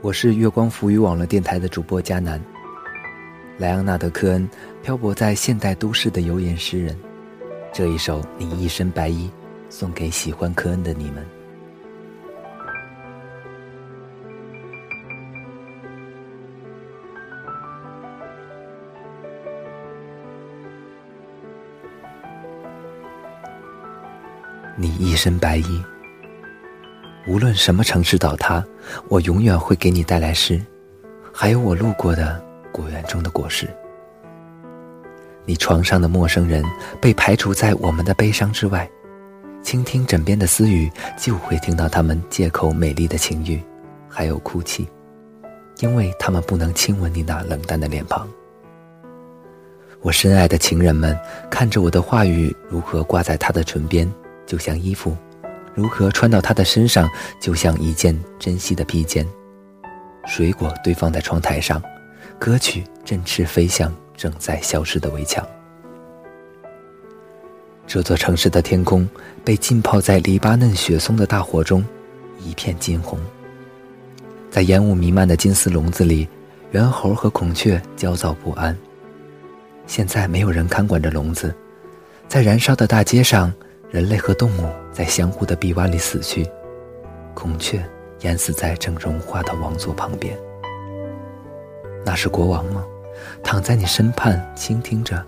我是月光浮语网络电台的主播佳南。莱昂纳德·科恩，漂泊在现代都市的游吟诗人。这一首《你一身白衣》，送给喜欢科恩的你们。你一身白衣，无论什么城市倒塌，我永远会给你带来诗，还有我路过的果园中的果实。你床上的陌生人被排除在我们的悲伤之外，倾听枕边的私语，就会听到他们借口美丽的情欲，还有哭泣，因为他们不能亲吻你那冷淡的脸庞。我深爱的情人们看着我的话语如何挂在他的唇边。就像衣服，如何穿到他的身上，就像一件珍惜的披肩。水果堆放在窗台上，歌曲振翅飞向正在消失的围墙。这座城市的天空被浸泡在黎巴嫩雪松的大火中，一片金红。在烟雾弥漫的金丝笼子里，猿猴和孔雀焦躁不安。现在没有人看管着笼子，在燃烧的大街上。人类和动物在相互的臂弯里死去，孔雀淹死在正融化的王座旁边。那是国王吗？躺在你身畔倾听着，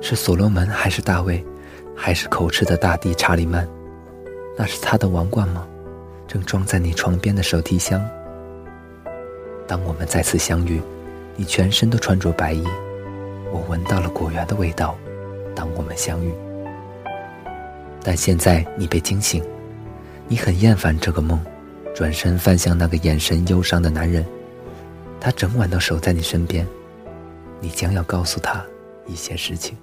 是所罗门还是大卫，还是口吃的大帝查理曼？那是他的王冠吗？正装在你床边的手提箱。当我们再次相遇，你全身都穿着白衣，我闻到了果园的味道。当我们相遇。但现在你被惊醒，你很厌烦这个梦，转身翻向那个眼神忧伤的男人，他整晚都守在你身边，你将要告诉他一些事情。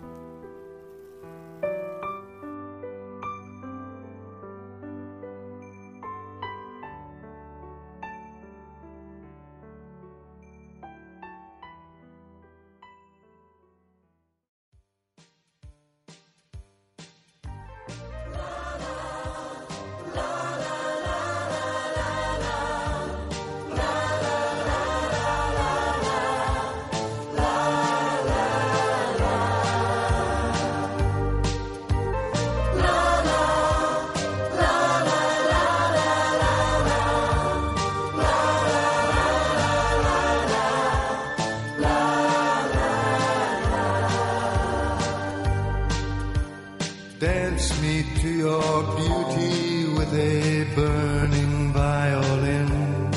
Dance me to your beauty with a burning violin.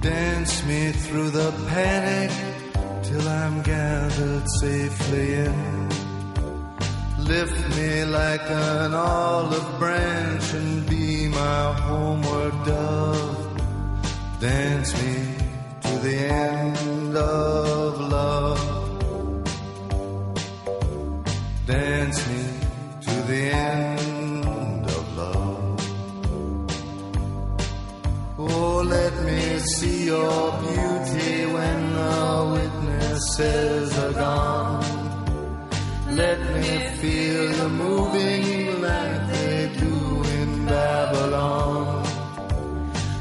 Dance me through the panic till I'm gathered safely in. Lift me like an olive branch and be my homeward dove. Dance me see your beauty when the witnesses are gone. Let me feel you moving like they do in Babylon.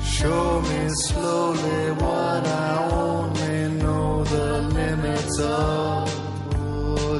Show me slowly what I only know the limits of. Oh,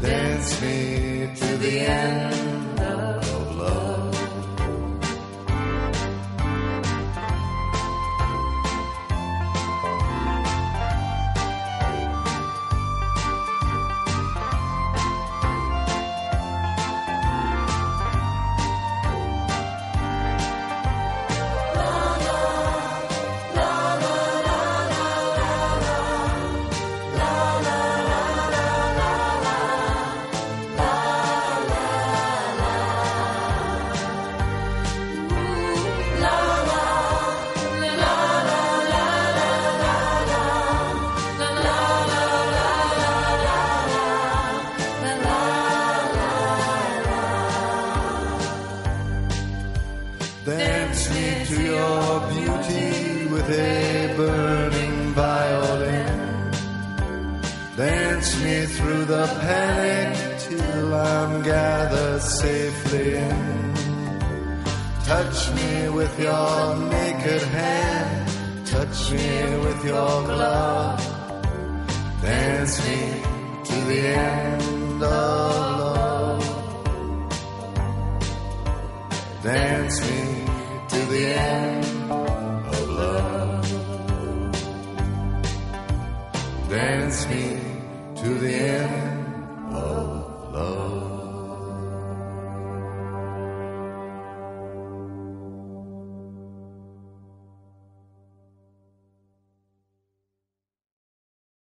Dance me to the end Dance me to your beauty with a burning violin. Dance me through the panic till I'm gathered safely in. Touch me with your naked hand. Touch me with your glove. Dance me to the end of love. Dance me